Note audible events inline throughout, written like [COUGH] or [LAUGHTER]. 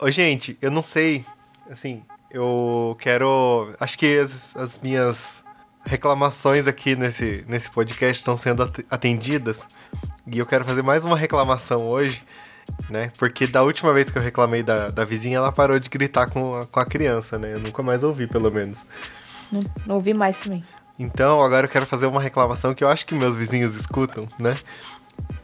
Ô, gente, eu não sei, assim, eu quero. Acho que as, as minhas reclamações aqui nesse, nesse podcast estão sendo atendidas. E eu quero fazer mais uma reclamação hoje, né? Porque da última vez que eu reclamei da, da vizinha, ela parou de gritar com a, com a criança, né? Eu nunca mais ouvi, pelo menos. Não, não ouvi mais também. Então, agora eu quero fazer uma reclamação que eu acho que meus vizinhos escutam, né?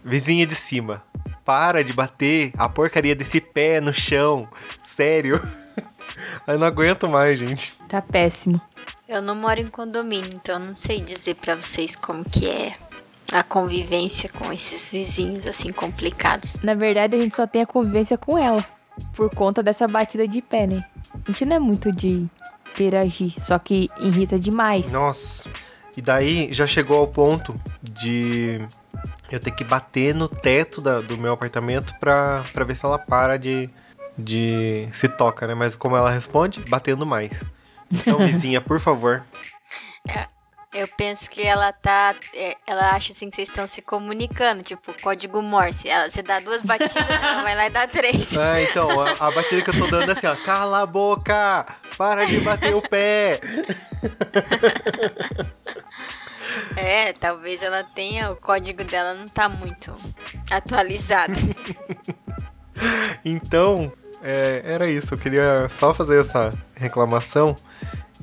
Vizinha de cima, para de bater a porcaria desse pé no chão. Sério. [LAUGHS] Eu não aguento mais, gente. Tá péssimo. Eu não moro em condomínio, então não sei dizer para vocês como que é a convivência com esses vizinhos assim complicados. Na verdade, a gente só tem a convivência com ela por conta dessa batida de pé, né? A gente não é muito de interagir, só que irrita demais. Nossa. E daí já chegou ao ponto de eu ter que bater no teto da, do meu apartamento pra, pra ver se ela para de, de se toca, né? Mas como ela responde? Batendo mais. Então, [LAUGHS] vizinha, por favor. É, eu penso que ela tá. É, ela acha assim que vocês estão se comunicando, tipo, código Morse. Ela, você dá duas batidas, [LAUGHS] ela vai lá e dá três. É, então, a, a batida que eu tô dando é assim, ó. Cala a boca! Para de bater o pé! [LAUGHS] É, talvez ela tenha. O código dela não tá muito atualizado. [LAUGHS] então, é, era isso. Eu queria só fazer essa reclamação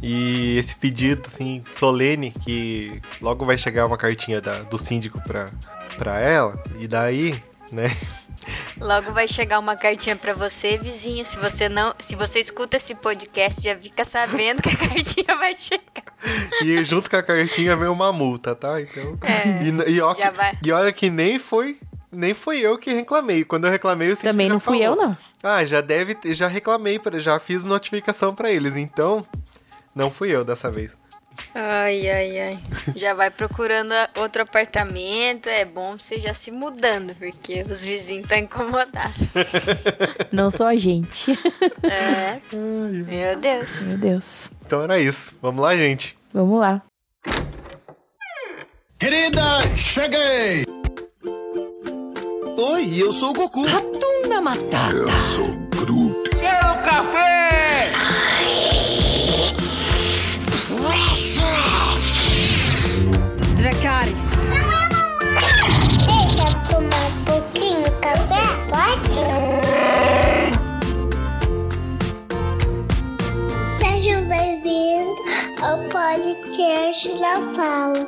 e esse pedido, assim, solene, que logo vai chegar uma cartinha da, do síndico pra, pra ela. E daí, né? Logo vai chegar uma cartinha para você, vizinha. Se você não, se você escuta esse podcast, já fica sabendo que a [LAUGHS] cartinha vai chegar. E junto com a cartinha vem uma multa, tá? Então. É, e, e, ó, que, e olha que nem foi nem fui eu que reclamei. Quando eu reclamei, o Também não fui falou. eu, não. Ah, já deve, já reclamei, já fiz notificação para eles. Então, não fui eu dessa vez. Ai, ai, ai. Já vai procurando outro apartamento. É bom você já se mudando, porque os vizinhos estão incomodados. [LAUGHS] Não só a gente. É. Meu Deus. Meu Deus. Então era isso. Vamos lá, gente. Vamos lá. Querida, cheguei! Oi, eu sou o Goku. Ratunda Matata. Eu sou Groot. Quero café! Podcast da Fala.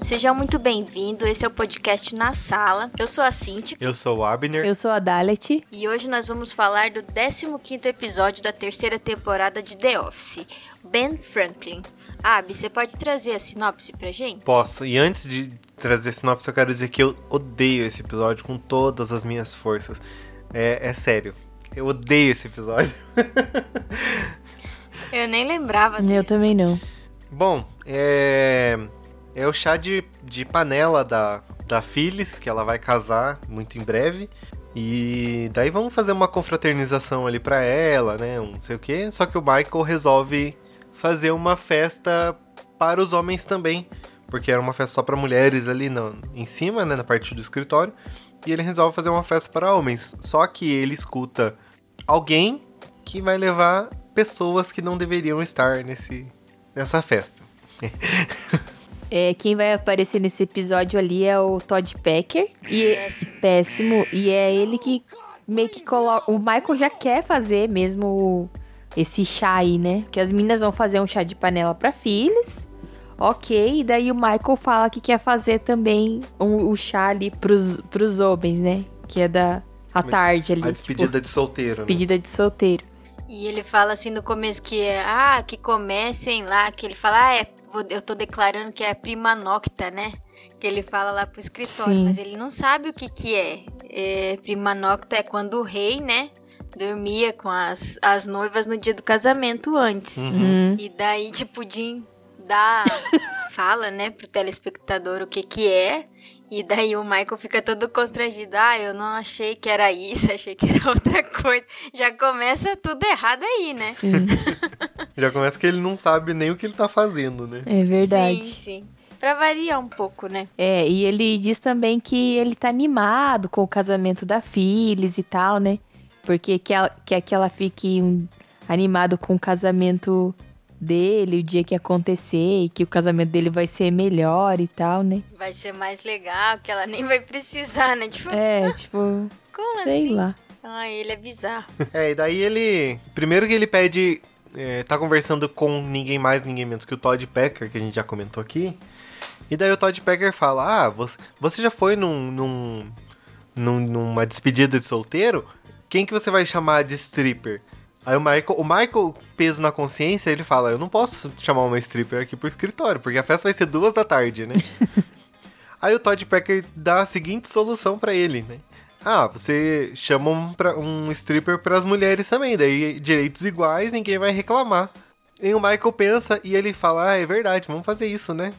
Seja muito bem-vindo. Esse é o podcast Na Sala. Eu sou a Cintia. Eu sou o Abner. Eu sou a Dalet. E hoje nós vamos falar do 15º episódio da terceira temporada de The Office, Ben Franklin. Abi, você pode trazer a sinopse pra gente? Posso. E antes de trazer a sinopse, eu quero dizer que eu odeio esse episódio com todas as minhas forças. É, é sério. Eu odeio esse episódio. [LAUGHS] eu nem lembrava dele. Eu também não. Bom, é é o chá de, de panela da, da Phyllis, que ela vai casar muito em breve. E daí vamos fazer uma confraternização ali pra ela, né? Um não sei o que. Só que o Michael resolve fazer uma festa para os homens também. Porque era uma festa só para mulheres ali no, em cima, né? Na parte do escritório. E ele resolve fazer uma festa para homens. Só que ele escuta alguém que vai levar pessoas que não deveriam estar nesse, nessa festa. [LAUGHS] É, quem vai aparecer nesse episódio ali é o Todd Packer. E péssimo. péssimo. E é ele que meio que coloca. O Michael já quer fazer mesmo esse chá aí, né? Que as meninas vão fazer um chá de panela para filhos. Ok, e daí o Michael fala que quer fazer também um, o chá ali pros, pros homens, né? Que é da a tarde ali. A despedida tipo, de solteiro. Despedida né? de solteiro. E ele fala assim no começo que é, ah, que comecem lá, que ele fala, ah, é eu tô declarando que é prima nocta, né? Que ele fala lá pro escritório, Sim. mas ele não sabe o que que é. é. Prima nocta é quando o rei, né? Dormia com as, as noivas no dia do casamento antes. Uhum. E daí, tipo, Jim dá, [LAUGHS] fala, né, pro telespectador o que que é. E daí o Michael fica todo constrangido. Ah, eu não achei que era isso, [LAUGHS] achei que era outra coisa. Já começa tudo errado aí, né? Sim, [LAUGHS] Já começa que ele não sabe nem o que ele tá fazendo, né? é verdade. Sim, sim. Pra variar um pouco, né? É, e ele diz também que ele tá animado com o casamento da Phyllis e tal, né? Porque quer, quer que ela fique um- animado com o casamento dele, o dia que acontecer, e que o casamento dele vai ser melhor e tal, né? Vai ser mais legal, que ela nem vai precisar, né? Tipo, É, tipo, [LAUGHS] como sei assim? lá. Ah, ele é bizarro. [LAUGHS] É, e daí ele. Primeiro que ele pede. é, tá conversando com ninguém mais, ninguém menos que o Todd Packer, que a gente já comentou aqui. E daí o Todd Packer fala: Ah, você, você já foi num, num, num- numa despedida de solteiro? Quem que você vai chamar de stripper? Aí o Michael, o Michael, peso na consciência, ele fala: Eu não posso chamar uma stripper aqui pro escritório, porque a festa vai ser duas da tarde, né? [LAUGHS] Aí o Todd Packer dá a seguinte solução pra ele, né? Ah, você chama um, pra- um stripper pras mulheres também, daí direitos iguais, ninguém vai reclamar. E o Michael pensa e ele fala: Ah, é verdade, vamos fazer isso, né?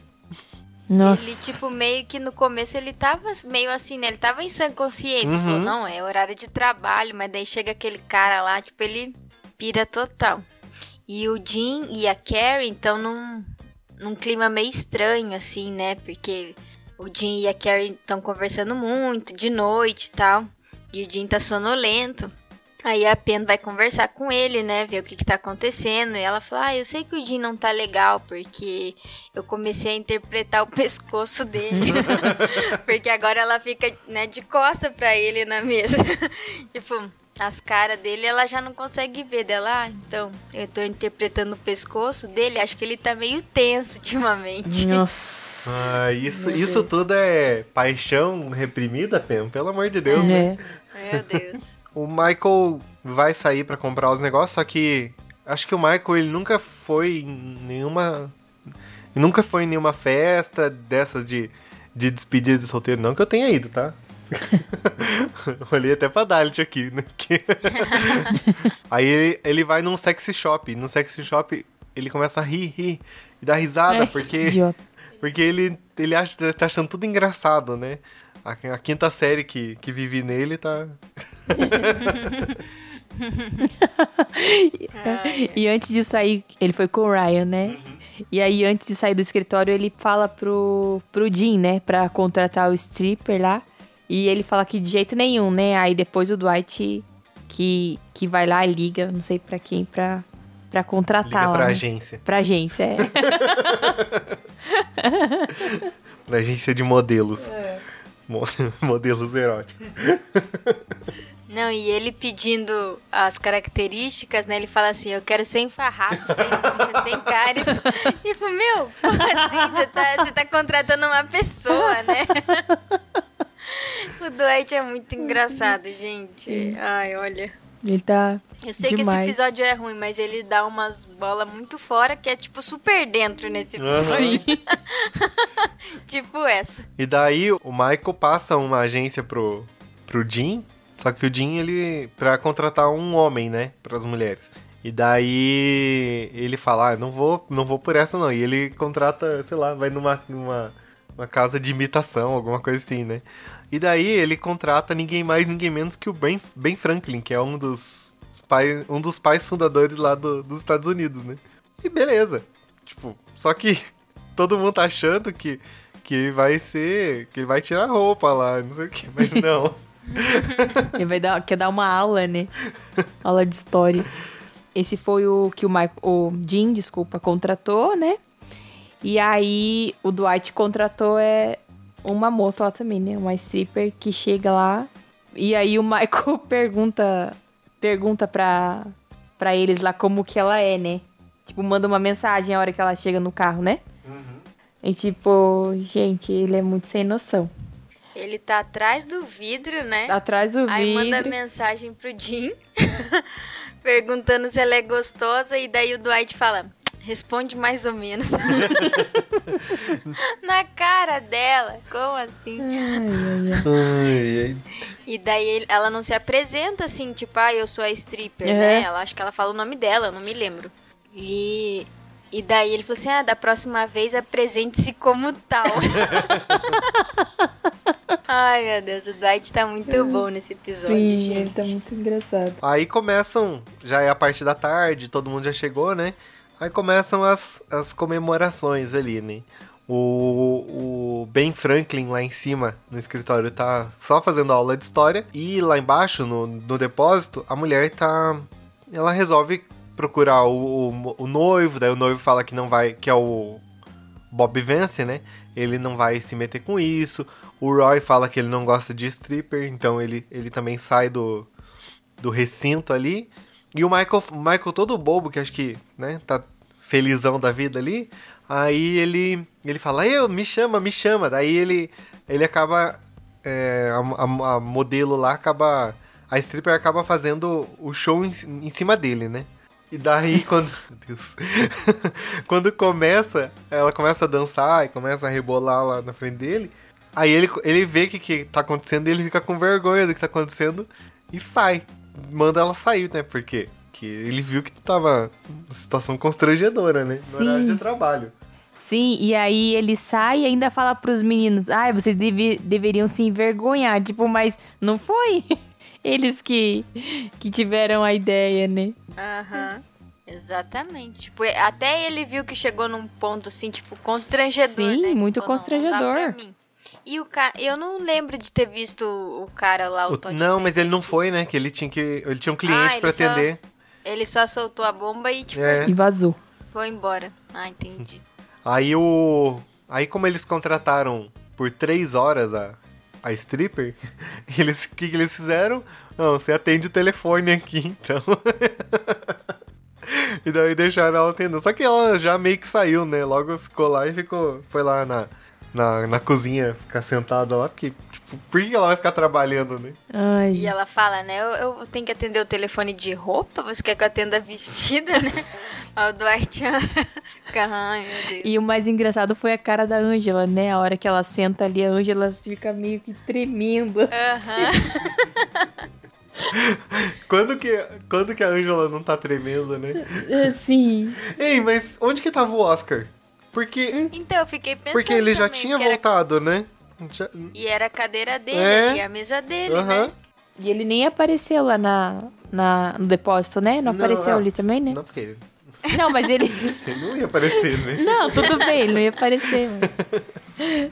Nossa. Ele, tipo, meio que no começo ele tava meio assim, né? Ele tava em sã consciência. Uhum. Falou, não, é horário de trabalho, mas daí chega aquele cara lá, tipo, ele pira total. E o Jim e a Carrie estão num, num clima meio estranho, assim, né? Porque o Jim e a Carrie estão conversando muito de noite e tal. E o Jim tá sonolento. Aí a Pen vai conversar com ele, né? Ver o que, que tá acontecendo. E ela fala: Ah, eu sei que o Jim não tá legal, porque eu comecei a interpretar o [LAUGHS] pescoço dele. [LAUGHS] porque agora ela fica, né, de costa pra ele na mesa. [LAUGHS] tipo, as caras dele ela já não consegue ver dela. Ah, então, eu tô interpretando o pescoço dele. Acho que ele tá meio tenso ultimamente. Nossa. Ah, isso, isso tudo é paixão reprimida, Pam? Pelo amor de Deus, né? É. Meu Deus. O Michael vai sair pra comprar os negócios, só que acho que o Michael ele nunca foi em nenhuma nunca foi em nenhuma festa dessas de, de despedida de solteiro, não que eu tenha ido, tá? [LAUGHS] Olhei até pra Dalit aqui, né? [LAUGHS] Aí ele, ele vai num sexy shop, no sexy shop ele começa a rir, rir e dar risada, É, porque idiota. porque ele, ele acha, tá achando tudo engraçado, né? A, a quinta série que, que vive nele tá. [LAUGHS] E antes de sair, ele foi com o Ryan, né? E aí, antes de sair do escritório, ele fala pro, pro Jim, né? Pra contratar o stripper lá. E ele fala que de jeito nenhum, né? Aí depois o Dwight que, que vai lá e liga, não sei pra quem, pra, pra contratar Liga lá. pra né? agência. Pra agência, é. [LAUGHS] [LAUGHS] Pra agência de modelos. Mo- [LAUGHS] modelos eróticos. [LAUGHS] Não, e ele pedindo as características, né? Ele fala assim, eu quero sem farrapo, sem bucha, sem cáries. [LAUGHS] Tipo, meu, como assim? Você tá, você tá contratando uma pessoa, né? O Dwight é muito engraçado, gente. Ai, olha. Ele tá. Eu sei que esse Demais. episódio é ruim, mas ele dá umas bolas muito fora que é, tipo, super dentro nesse episódio. [LAUGHS] tipo essa. E daí o Michael passa uma agência pro, pro Jim. Só que o Jim, ele. pra contratar um homem, né? Pras mulheres. E daí ele fala, ah, não vou, não vou por essa não. E ele contrata, sei lá, vai numa, numa uma casa de imitação, alguma coisa assim, né? E daí ele contrata ninguém mais, ninguém menos que o Ben, ben Franklin, que é um dos pais, um dos pais fundadores lá do- dos Estados Unidos, né? E beleza. Tipo, só que [LAUGHS] todo mundo tá achando que, que ele vai ser. que ele vai tirar roupa lá, não sei o que, mas não. [LAUGHS] Ele vai dar, quer dar uma aula, né? aula de história. Esse foi o que o, Michael, o Jim, desculpa, contratou, né? E aí o Dwight contratou é uma moça lá também, né? Uma stripper que chega lá. E aí o Michael [LAUGHS] pergunta pergunta pra, pra eles lá como que ela é, né? Tipo, manda uma mensagem a hora que ela chega no carro, né? E tipo, gente, ele é muito sem noção. Ele tá atrás do vidro, né? Atrás do Aí vidro. manda mensagem pro Jim, [LAUGHS] perguntando se ela é gostosa, e daí o Dwight fala, responde mais ou menos. [LAUGHS] Na cara dela, como assim? Ai, ai. E daí ela não se apresenta assim, tipo, ah, eu sou a stripper, Uhum. né? Ela acho que ela fala o nome dela, eu não me lembro. E, e daí ele falou assim: ah, da próxima vez apresente-se como tal. [LAUGHS] Ai, meu Deus, o Dwight tá muito bom nesse episódio, Sim, gente. ele tá muito engraçado. Aí começam, já é a parte da tarde, todo mundo já chegou, né? Aí começam as, as comemorações ali, né? O, o Ben Franklin lá em cima no escritório tá só fazendo aula de história. E lá embaixo, no, no depósito, a mulher tá. Ela resolve procurar o, o, o noivo, daí o noivo fala que não vai. que é o Bob Vance, né? Ele não vai se meter com isso. O Roy fala que ele não gosta de stripper, então ele, ele também sai do, do recinto ali. E o Michael, Michael todo bobo, que acho que, né, tá felizão da vida ali. Aí ele, ele fala, eu, me chama, me chama. Daí ele, ele acaba, é, a, a- a modelo lá acaba, a stripper acaba fazendo o show em, em cima dele, né? E daí quando, [LAUGHS] meu Deus, [LAUGHS] quando começa, ela começa a dançar e começa a rebolar lá na frente dele. Aí ele, ele vê o que, que tá acontecendo e ele fica com vergonha do que tá acontecendo e sai. Manda ela sair, né? Porque que ele viu que tava uma situação constrangedora, né? No Sim. horário de trabalho. Sim, e aí ele sai e ainda fala pros meninos: ai, vocês deve- deveriam se envergonhar. Tipo, mas não foi [LAUGHS] eles que, que tiveram a ideia, né? Aham. Exatamente. Tipo, até ele viu que chegou num ponto assim, tipo, constrangedor, Sim, né? muito "Não, não dá constrangedor." mim. E o cara, eu não lembro de ter visto o cara lá, o, O- Todd não, mas ele não foi, né? Que ele tinha que. Ele tinha um Ah, cliente pra só- atender. Ele só soltou a bomba e, tipo, É. E vazou. foi embora. Ah, entendi. Aí o. Aí como eles contrataram por três horas a, a stripper, [LAUGHS] eles. O que, que eles fizeram? Não, você atende o telefone aqui, então. [LAUGHS] e daí deixaram ela atendendo. Só que ela já meio que saiu, né? Logo ficou lá e ficou. Foi lá na, na, na cozinha ficar sentada lá, porque, tipo, por que ela vai ficar trabalhando, né? Ai. E ela fala, né? Eu, eu tenho que atender o telefone de roupa? Você quer que eu atenda vestida, né? [LAUGHS] Aí o Dwight [LAUGHS] fica, ai meu Deus. E o mais engraçado foi a cara da Ângela, né? A hora que ela senta ali, a Ângela fica meio que tremendo. Aham. [LAUGHS] Quando que, quando que a Angela não tá tremendo, né? Assim. Ei, mas onde que tava o Oscar? Porque. Então, eu fiquei pensando Porque ele já tinha que era- voltado, né? Já- E era a cadeira dele É. e a mesa dele, Aham. né? E ele nem apareceu lá na, na, no depósito, né? Não, Não, apareceu ah, ali também, né? Não, porque ele [LAUGHS] Não, mas ele. [LAUGHS] ele não ia aparecer, né? Não, tudo bem, ele não ia aparecer. mas-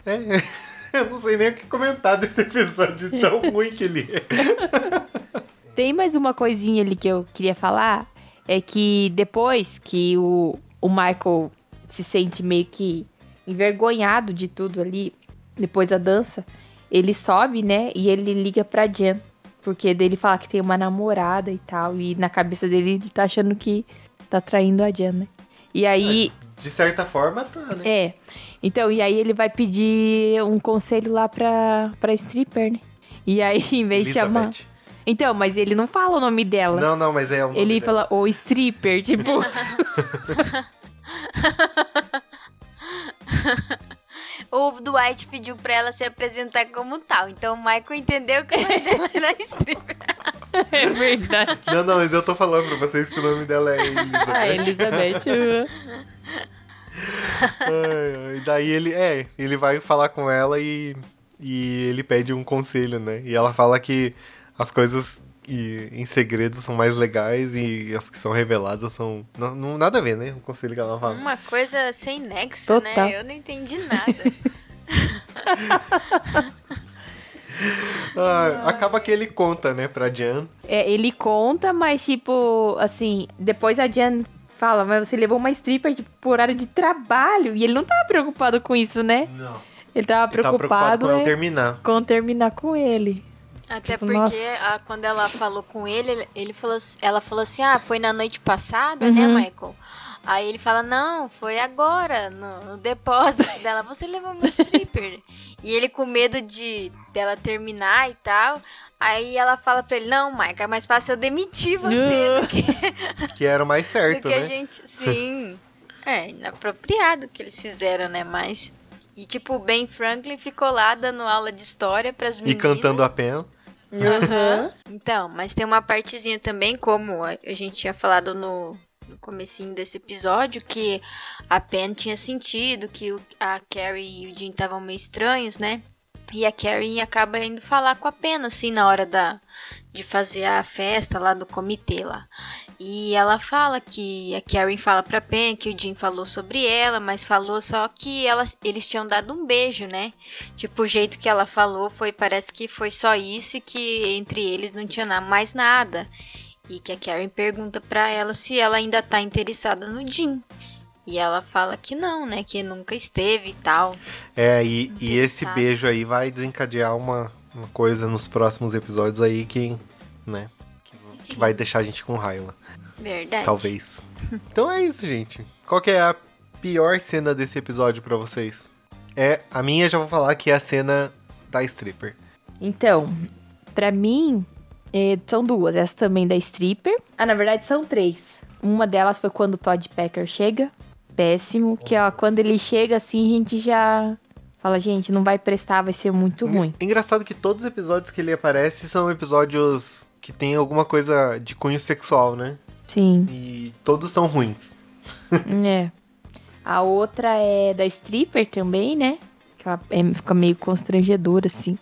[LAUGHS] É, eu não sei nem o que comentar desse episódio tão ruim que ele é. Tem mais uma coisinha ali que eu queria falar. É que depois que o, o Michael se sente meio que envergonhado de tudo ali, depois da dança, ele sobe, né? E ele liga pra Jen. Porque dele fala que tem uma namorada e tal. E na cabeça dele ele tá achando que tá traindo a Jen, né? E aí. De certa forma, tá, né? É. Então, e aí ele vai pedir um conselho lá pra, pra stripper, né? E aí, em vez de chamar. Então, mas ele não fala o nome dela. Não, não, mas é o nome ele dela. fala o stripper, tipo. [LAUGHS] [LAUGHS] O Dwight pediu pra ela se apresentar como tal. Então o Michael entendeu que o nome dela era [LAUGHS] stripper. é verdade. Não, não, mas eu tô falando pra vocês que o nome dela é [LAUGHS] Elizabeth. Elizabeth. Ai, ai, E daí ele, é, ele vai falar com ela e, e ele pede um conselho, né? E ela fala que as coisas e, em segredo são mais legais e as que são reveladas são. Não, não- nada a ver, né? O conselho que ela fala. Uma coisa sem nexo, Total. né? Eu não entendi nada. [LAUGHS] Ah, acaba que ele conta, né, pra Jan. É, ele conta, mas tipo, assim, depois a Jen fala, mas você levou uma stripper tipo, por horário de trabalho. E ele não tava preocupado com isso, né? Não. Ele tava Ele tá preocupado preocupado, com é, terminar. com terminar com ele. Até Tipo, porque nossa. a- quando ela falou com ele, ele- falou, ela falou assim: Ah, foi na noite passada, Uhum. né, Michael? Aí ele fala: Não, foi agora, no, no depósito [LAUGHS] dela. Você levou uma stripper. e ele com medo de dela terminar e tal. Aí ela fala pra ele: Não, Michael, é mais fácil eu demitir você do que, [LAUGHS] Que era o mais do certo, que a né? gente. Sim. É, inapropriado o que eles fizeram, né? Mas. E tipo, o Ben Franklin ficou lá dando aula de história pras E meninas. cantando a pena. Aham. Então, mas tem uma partezinha também, como a a gente tinha falado no, no comecinho desse episódio, que a Pen tinha sentido que o- a Carrie e o Jim estavam meio estranhos, né? E a Karen acaba indo falar com a Pena, assim, na hora da, de fazer a festa lá do comitê lá. E ela fala que a Karen fala pra Pen que o Jim falou sobre ela, mas falou só que ela, eles tinham dado um beijo, né? Tipo, o jeito que ela falou foi, parece que foi só isso e que entre eles não tinha mais nada. E que a Karen pergunta pra ela se ela ainda tá interessada no Jim. E ela fala que não, né? Que nunca esteve e tal. É, e, e esse beijo aí vai desencadear uma, uma coisa nos próximos episódios aí que, né, que vai deixar a gente com raiva, Verdade. talvez. [LAUGHS] Então é isso, gente. Qual que é a pior cena desse episódio pra vocês? É, a minha já vou falar que é a cena da stripper. Então, pra mim, eh, são duas. Essa também da stripper. Ah, na verdade, são três. Uma delas foi quando o Todd Packer chega. Péssimo. Que, ó, quando ele chega, assim, a gente já fala, gente, não vai prestar, vai ser muito ruim. Engraçado que todos os episódios que ele aparece são episódios que tem alguma coisa de cunho sexual, né? Sim. E todos são ruins. [LAUGHS] É. A outra é da stripper também, né? Que ela é- fica meio constrangedora, assim.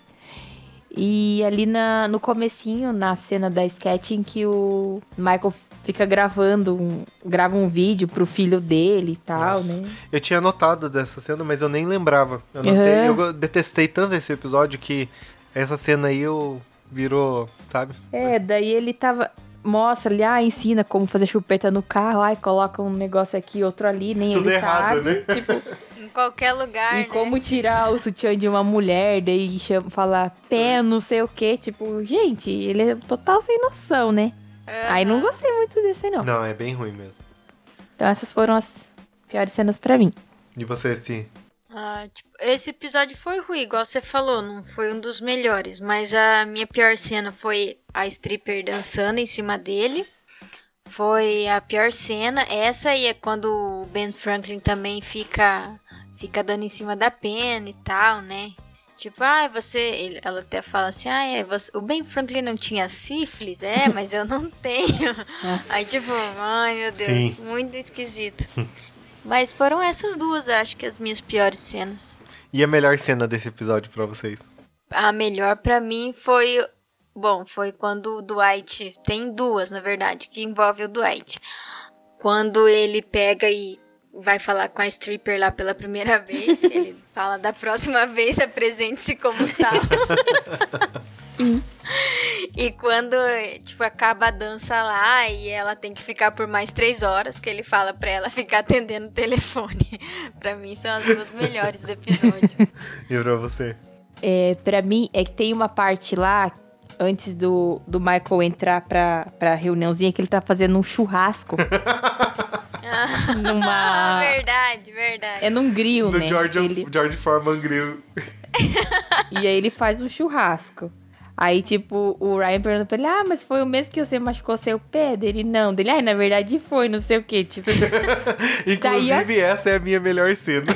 E ali na, no comecinho, na cena da sketch, em que o Michael fica gravando um, grava um vídeo pro filho dele e tal, Nossa. né? Eu tinha notado dessa cena, mas eu nem lembrava. Eu, notei- Uhum. eu detestei tanto esse episódio que essa cena aí eu virou, sabe? É, daí ele tava. Mostra ali, ah, ensina como fazer chupeta no carro, ai, coloca um negócio aqui, outro ali, nem Tudo ele errado, sabe. né? [LAUGHS] Tipo, Em qualquer lugar, E né? como tirar o sutiã de uma mulher, daí chama, falar pé, não sei o que, tipo, gente, ele é total sem noção, né? Aí não gostei muito desse, aí, não. Não, é bem ruim mesmo. Então essas foram as piores cenas pra mim. E você, se Ah, tipo, esse episódio foi ruim, igual você falou, não foi um dos melhores. Mas a minha pior cena foi a stripper dançando em cima dele. Foi a pior cena. Essa aí é quando o Ben Franklin também fica fica dando em cima da pena e tal, né? Tipo, ah, você. ele- ela até fala assim, ah, é, você, o Ben Franklin não tinha sífilis? É, [LAUGHS] mas eu não tenho. Aí, tipo, ai meu Deus, Sim. muito esquisito. Mas foram essas duas, acho que as minhas piores cenas. E a melhor cena desse episódio pra vocês? A melhor pra mim foi. Bom, foi quando o Dwight. Tem duas, na verdade, que envolve o Dwight. Quando ele pega e vai falar com a stripper lá pela primeira [LAUGHS] vez. ele fala da próxima vez apresente-se como tal. [LAUGHS] Sim. E quando, tipo, acaba a dança lá e ela tem que ficar por mais três horas, que ele fala pra ela ficar atendendo o telefone. [LAUGHS] pra mim são as duas melhores do episódio. E pra você? É, pra mim, é que tem uma parte lá, antes do, do Michael entrar pra, pra reuniãozinha, que ele tá fazendo um churrasco. Ah, [LAUGHS] numa. [LAUGHS] verdade, verdade. É num grill, Do né? George, Ele- George Foreman Grill. [LAUGHS] E aí ele faz um churrasco. Aí, tipo, o Ryan pergunta pra ele, ah, mas foi o mesmo que você machucou seu pé? Dele, não. Dele, ah, na verdade foi, não sei o quê. Tipo, Inclusive, essa é a minha melhor cena.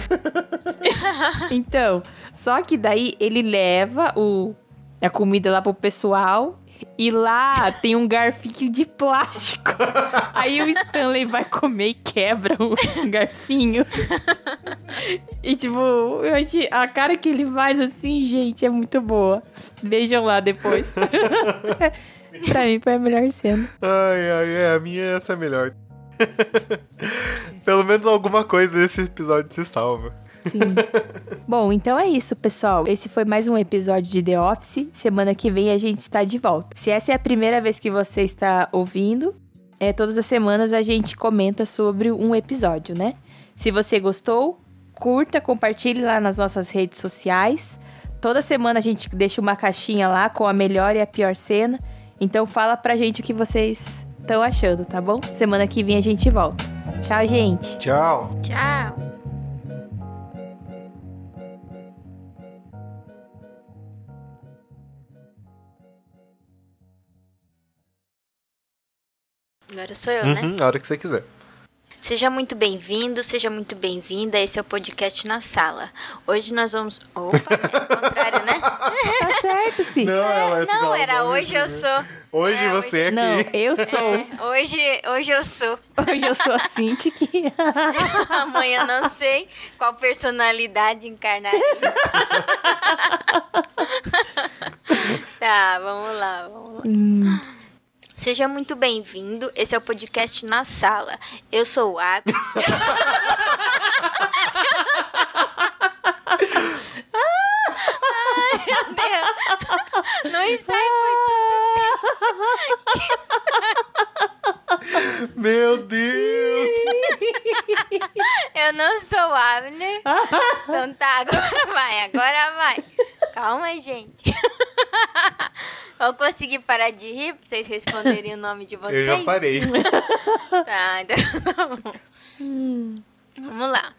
então, só que daí ele leva o, a comida lá pro pessoal e lá tem um garfinho de plástico. [LAUGHS] Aí o Stanley vai comer e quebra o garfinho. E tipo, eu achei, a cara que ele faz assim, gente, é muito boa. Vejam lá depois. [LAUGHS] pra mim foi a melhor cena. Ai, ai, é, a minha essa é a melhor. [LAUGHS] Pelo menos alguma coisa desse episódio se salva. Sim. Bom, então é isso, pessoal. Esse foi mais um episódio de The Office. Semana que vem a gente está de volta. Se essa é a primeira vez que você está ouvindo, é, todas as semanas a gente comenta sobre um episódio, né? Se você gostou, curta, compartilhe lá nas nossas redes sociais. Toda semana a gente deixa uma caixinha lá com a melhor e a pior cena. Então fala pra gente o que vocês estão achando, tá bom? Semana que vem a gente volta. Tchau, gente. Tchau! Tchau. Agora sou eu, né? Uhum, a hora que você quiser. Seja muito bem-vindo, seja muito bem-vinda. Esse é o podcast na sala. Hoje nós vamos. Opa, é o contrário, né? [LAUGHS] Tá certo, sim. ela é Não, era hoje eu sou. Hoje É, você é Não, aqui. eu sou. É, hoje, hohoje eu sou. Hoje eu sou a Cinti que. [LAUGHS] Amanhã não sei qual personalidade encarnaria. [LAUGHS] tá, vamos lá, vamos lá. Hum, Seja muito bem-vindo. Esse é o podcast na sala. Eu sou o Ab. [LAUGHS] Ai, meu Deus. Foi Meu Deus! Eu não sou o Abner. Então tá, agora vai, agora vai. Calma, gente. [LAUGHS] Vou conseguir parar de rir pra vocês responderem o nome de vocês? [LAUGHS] Eu já parei. [LAUGHS] Tá, então. Vamos lá.